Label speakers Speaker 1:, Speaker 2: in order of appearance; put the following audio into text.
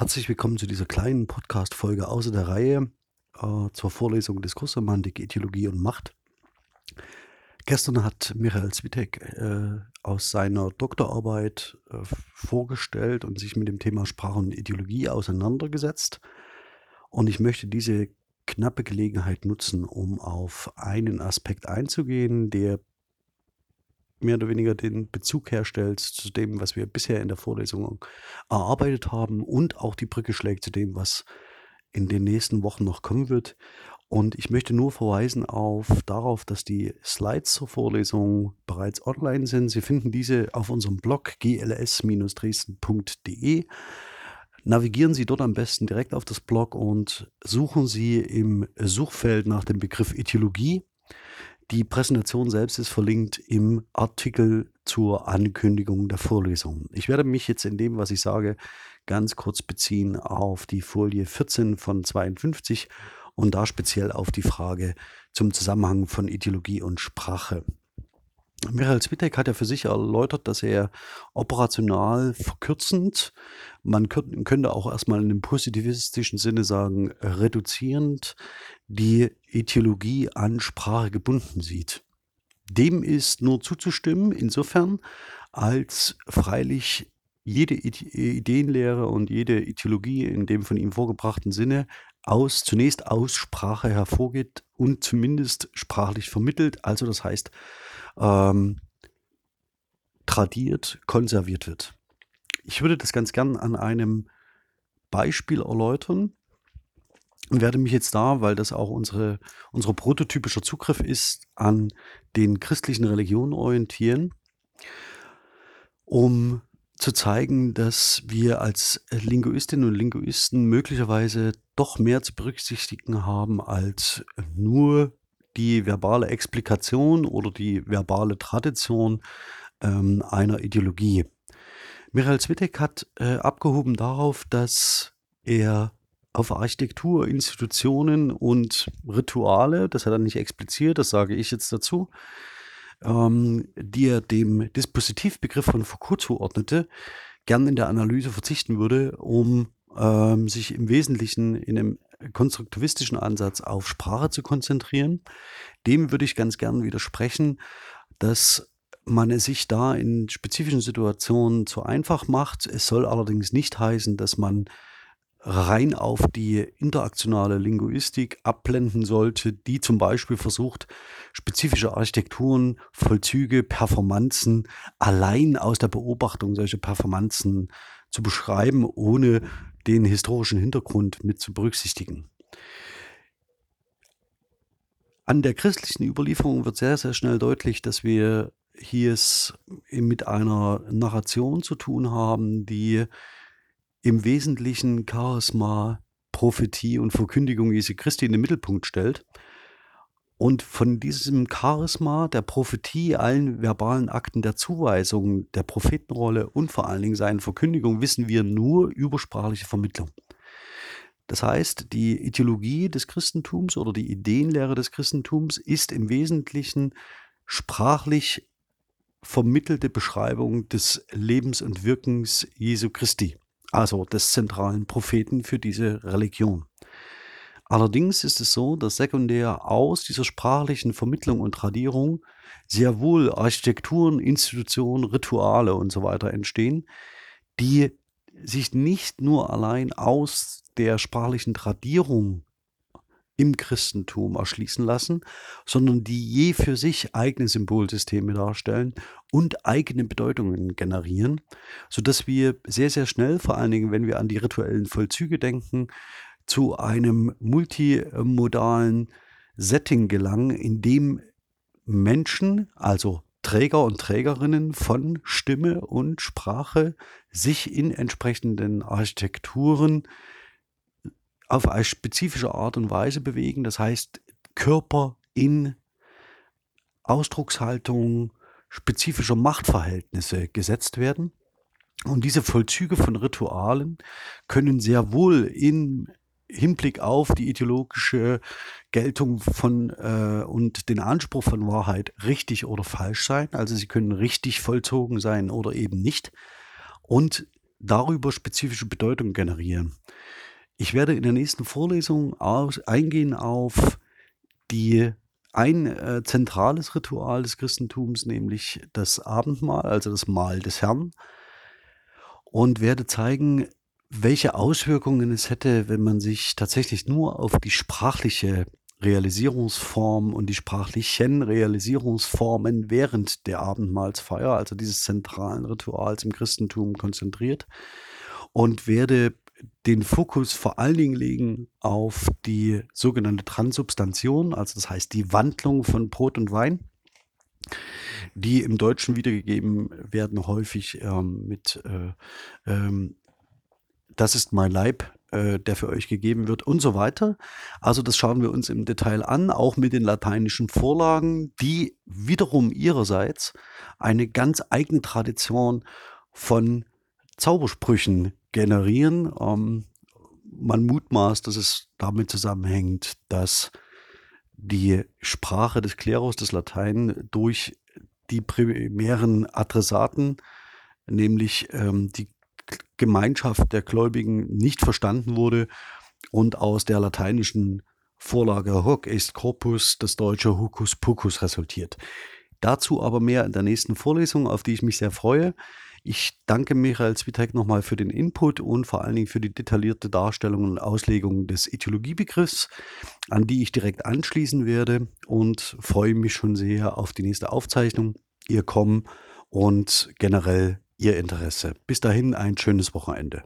Speaker 1: Herzlich willkommen zu dieser kleinen Podcast-Folge außer der Reihe äh, zur Vorlesung Diskursromantik, Ideologie und Macht. Gestern hat Michael Zwitek äh, aus seiner Doktorarbeit äh, vorgestellt und sich mit dem Thema Sprache und Ideologie auseinandergesetzt. Und ich möchte diese knappe Gelegenheit nutzen, um auf einen Aspekt einzugehen, der mehr oder weniger den Bezug herstellt zu dem, was wir bisher in der Vorlesung erarbeitet haben und auch die Brücke schlägt zu dem, was in den nächsten Wochen noch kommen wird. Und ich möchte nur verweisen auf darauf, dass die Slides zur Vorlesung bereits online sind. Sie finden diese auf unserem Blog gls-dresden.de. Navigieren Sie dort am besten direkt auf das Blog und suchen Sie im Suchfeld nach dem Begriff Ethologie. Die Präsentation selbst ist verlinkt im Artikel zur Ankündigung der Vorlesung. Ich werde mich jetzt in dem, was ich sage, ganz kurz beziehen auf die Folie 14 von 52 und da speziell auf die Frage zum Zusammenhang von Ideologie und Sprache. Michael Zwitek hat ja für sich erläutert, dass er operational verkürzend, man könnte auch erstmal in einem positivistischen Sinne sagen, reduzierend, die Ideologie an Sprache gebunden sieht. Dem ist nur zuzustimmen, insofern, als freilich jede Ideenlehre und jede Ideologie in dem von ihm vorgebrachten Sinne aus, zunächst aus Sprache hervorgeht und zumindest sprachlich vermittelt, also das heißt, ähm, tradiert, konserviert wird. Ich würde das ganz gern an einem Beispiel erläutern und werde mich jetzt da, weil das auch unsere, unser prototypischer Zugriff ist, an den christlichen Religionen orientieren, um zu zeigen, dass wir als Linguistinnen und Linguisten möglicherweise doch mehr zu berücksichtigen haben als nur die verbale Explikation oder die verbale Tradition ähm, einer Ideologie. Michael Zwitek hat äh, abgehoben darauf, dass er auf Architektur, Institutionen und Rituale, das hat er nicht expliziert, das sage ich jetzt dazu, ähm, die er dem Dispositivbegriff von Foucault zuordnete, gern in der Analyse verzichten würde, um ähm, sich im Wesentlichen in einem konstruktivistischen Ansatz auf Sprache zu konzentrieren. Dem würde ich ganz gern widersprechen, dass man es sich da in spezifischen Situationen zu einfach macht. Es soll allerdings nicht heißen, dass man rein auf die interaktionale Linguistik abblenden sollte, die zum Beispiel versucht, spezifische Architekturen, Vollzüge, Performanzen allein aus der Beobachtung solcher Performanzen zu beschreiben, ohne den historischen Hintergrund mit zu berücksichtigen. An der christlichen Überlieferung wird sehr, sehr schnell deutlich, dass wir hier es mit einer Narration zu tun haben, die im Wesentlichen Charisma, Prophetie und Verkündigung Jesu Christi in den Mittelpunkt stellt. Und von diesem Charisma, der Prophetie, allen verbalen Akten der Zuweisung, der Prophetenrolle und vor allen Dingen seinen Verkündigung wissen wir nur übersprachliche Vermittlung. Das heißt, die Ideologie des Christentums oder die Ideenlehre des Christentums ist im Wesentlichen sprachlich vermittelte Beschreibung des Lebens und Wirkens Jesu Christi also des zentralen Propheten für diese Religion. Allerdings ist es so, dass sekundär aus dieser sprachlichen Vermittlung und Tradierung sehr wohl Architekturen, Institutionen, Rituale und so weiter entstehen, die sich nicht nur allein aus der sprachlichen Tradierung im Christentum erschließen lassen, sondern die je für sich eigene Symbolsysteme darstellen und eigene Bedeutungen generieren, sodass wir sehr, sehr schnell, vor allen Dingen, wenn wir an die rituellen Vollzüge denken, zu einem multimodalen Setting gelangen, in dem Menschen, also Träger und Trägerinnen von Stimme und Sprache, sich in entsprechenden Architekturen auf eine spezifische Art und Weise bewegen. Das heißt, Körper in Ausdruckshaltung spezifischer Machtverhältnisse gesetzt werden. Und diese Vollzüge von Ritualen können sehr wohl im Hinblick auf die ideologische Geltung von äh, und den Anspruch von Wahrheit richtig oder falsch sein. Also sie können richtig vollzogen sein oder eben nicht. Und darüber spezifische Bedeutung generieren. Ich werde in der nächsten Vorlesung aus, eingehen auf die ein äh, zentrales Ritual des Christentums, nämlich das Abendmahl, also das Mahl des Herrn, und werde zeigen, welche Auswirkungen es hätte, wenn man sich tatsächlich nur auf die sprachliche Realisierungsform und die sprachlichen Realisierungsformen während der Abendmahlsfeier, also dieses zentralen Rituals im Christentum, konzentriert. Und werde den Fokus vor allen Dingen legen auf die sogenannte Transubstantion, also das heißt die Wandlung von Brot und Wein, die im Deutschen wiedergegeben werden häufig ähm, mit äh, ähm, Das ist mein Leib, äh, der für euch gegeben wird und so weiter. Also das schauen wir uns im Detail an, auch mit den lateinischen Vorlagen, die wiederum ihrerseits eine ganz eigene Tradition von Zaubersprüchen generieren. Ähm, man mutmaßt, dass es damit zusammenhängt, dass die Sprache des Klerus, des Latein, durch die primären Adressaten, nämlich ähm, die Gemeinschaft der Gläubigen, nicht verstanden wurde und aus der lateinischen Vorlage Hoc est corpus das deutsche Hokus Pokus resultiert. Dazu aber mehr in der nächsten Vorlesung, auf die ich mich sehr freue. Ich danke Michael Zwitek nochmal für den Input und vor allen Dingen für die detaillierte Darstellung und Auslegung des Ethologiebegriffs, an die ich direkt anschließen werde und freue mich schon sehr auf die nächste Aufzeichnung, Ihr Kommen und generell Ihr Interesse. Bis dahin ein schönes Wochenende.